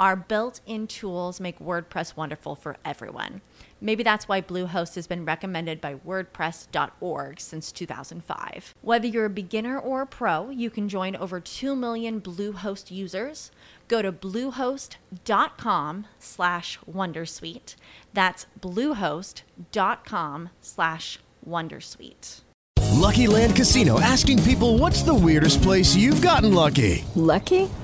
Our built in tools make WordPress wonderful for everyone. Maybe that's why Bluehost has been recommended by WordPress.org since 2005. Whether you're a beginner or a pro, you can join over 2 million Bluehost users. Go to bluehost.com slash wondersuite. That's bluehost.com slash wondersuite. Lucky Land Casino asking people what's the weirdest place you've gotten lucky? Lucky?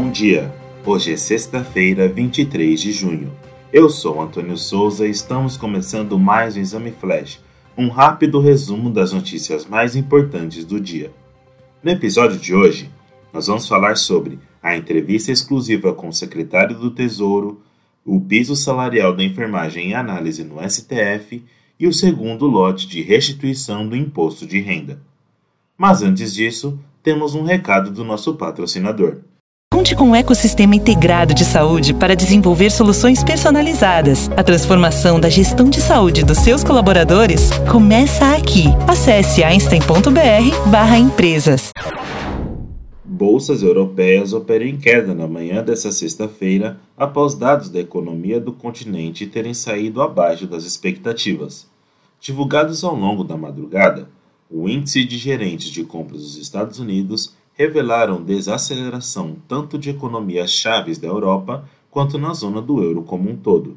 Bom dia. Hoje é sexta-feira, 23 de junho. Eu sou Antônio Souza e estamos começando mais um Exame Flash, um rápido resumo das notícias mais importantes do dia. No episódio de hoje, nós vamos falar sobre a entrevista exclusiva com o secretário do Tesouro, o piso salarial da enfermagem em análise no STF e o segundo lote de restituição do imposto de renda. Mas antes disso, temos um recado do nosso patrocinador. Conte com um ecossistema integrado de saúde para desenvolver soluções personalizadas. A transformação da gestão de saúde dos seus colaboradores começa aqui. Acesse einstein.br/empresas. Bolsas europeias operam em queda na manhã desta sexta-feira após dados da economia do continente terem saído abaixo das expectativas. Divulgados ao longo da madrugada, o índice de gerentes de compras dos Estados Unidos revelaram desaceleração tanto de economias chaves da Europa quanto na zona do euro como um todo.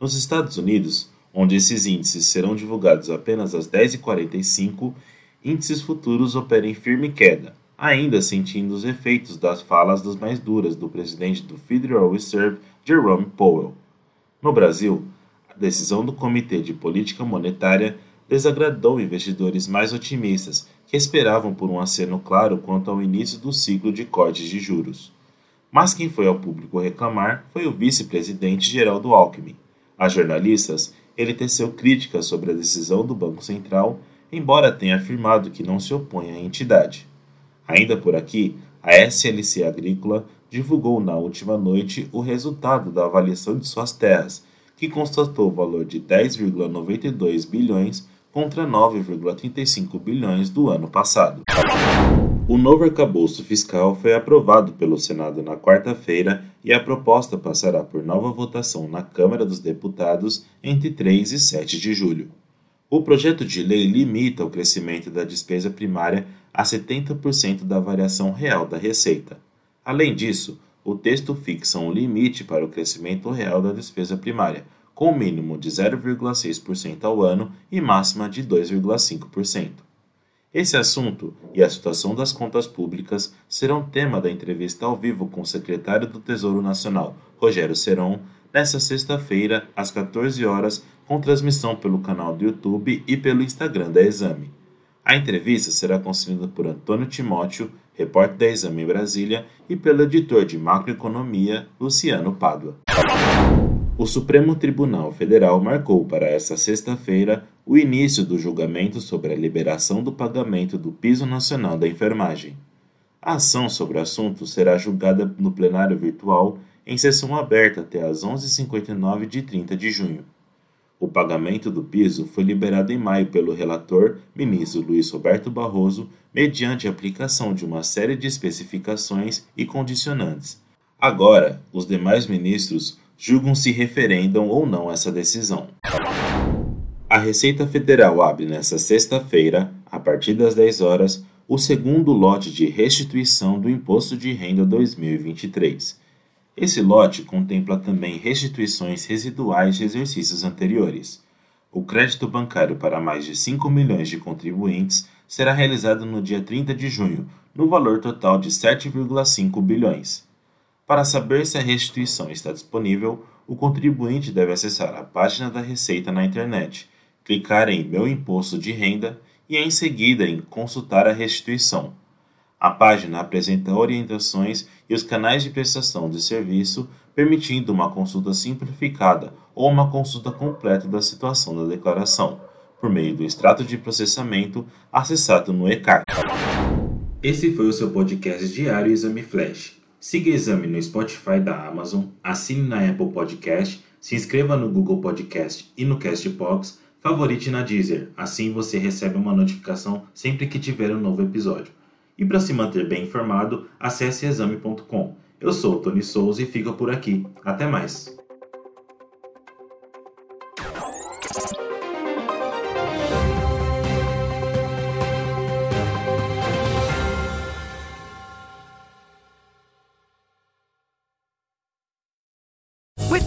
Nos Estados Unidos, onde esses índices serão divulgados apenas às 10h45, índices futuros operam em firme queda, ainda sentindo os efeitos das falas das mais duras do presidente do Federal Reserve, Jerome Powell. No Brasil, a decisão do Comitê de Política Monetária desagradou investidores mais otimistas que esperavam por um aceno claro quanto ao início do ciclo de cortes de juros. Mas quem foi ao público reclamar foi o vice-presidente Geraldo Alckmin. A jornalistas, ele teceu críticas sobre a decisão do Banco Central, embora tenha afirmado que não se opõe à entidade. Ainda por aqui, a SLC Agrícola divulgou na última noite o resultado da avaliação de suas terras, que constatou o valor de 10,92 bilhões contra 9,35 bilhões do ano passado. O novo arcabouço fiscal foi aprovado pelo Senado na quarta-feira e a proposta passará por nova votação na Câmara dos Deputados entre 3 e 7 de julho. O projeto de lei limita o crescimento da despesa primária a 70% da variação real da receita. Além disso, o texto fixa um limite para o crescimento real da despesa primária, com mínimo de 0,6% ao ano e máxima de 2,5%. Esse assunto e a situação das contas públicas serão tema da entrevista ao vivo com o secretário do Tesouro Nacional, Rogério Seron, nesta sexta-feira, às 14 horas, com transmissão pelo canal do YouTube e pelo Instagram da Exame. A entrevista será concedida por Antônio Timóteo, repórter da Exame Brasília, e pelo editor de macroeconomia, Luciano Pádua. O Supremo Tribunal Federal marcou para esta sexta-feira o início do julgamento sobre a liberação do pagamento do piso nacional da enfermagem. A ação sobre o assunto será julgada no plenário virtual em sessão aberta até às 11h59 de 30 de junho. O pagamento do piso foi liberado em maio pelo relator, ministro Luiz Roberto Barroso, mediante a aplicação de uma série de especificações e condicionantes. Agora, os demais ministros julgam se referendam ou não essa decisão. A Receita Federal abre nesta sexta-feira, a partir das 10 horas, o segundo lote de restituição do Imposto de Renda 2023. Esse lote contempla também restituições residuais de exercícios anteriores. O crédito bancário para mais de 5 milhões de contribuintes será realizado no dia 30 de junho, no valor total de 7,5 bilhões. Para saber se a restituição está disponível, o contribuinte deve acessar a página da Receita na internet clicar em Meu Imposto de Renda e em seguida em Consultar a restituição. A página apresenta orientações e os canais de prestação de serviço, permitindo uma consulta simplificada ou uma consulta completa da situação da declaração, por meio do extrato de processamento acessado no ECAC. Esse foi o seu podcast diário Exame Flash. Siga o Exame no Spotify da Amazon, assine na Apple Podcast, se inscreva no Google Podcast e no Castbox favorite na Deezer, assim você recebe uma notificação sempre que tiver um novo episódio. E para se manter bem informado, acesse exame.com. Eu sou o Tony Souza e fico por aqui. Até mais!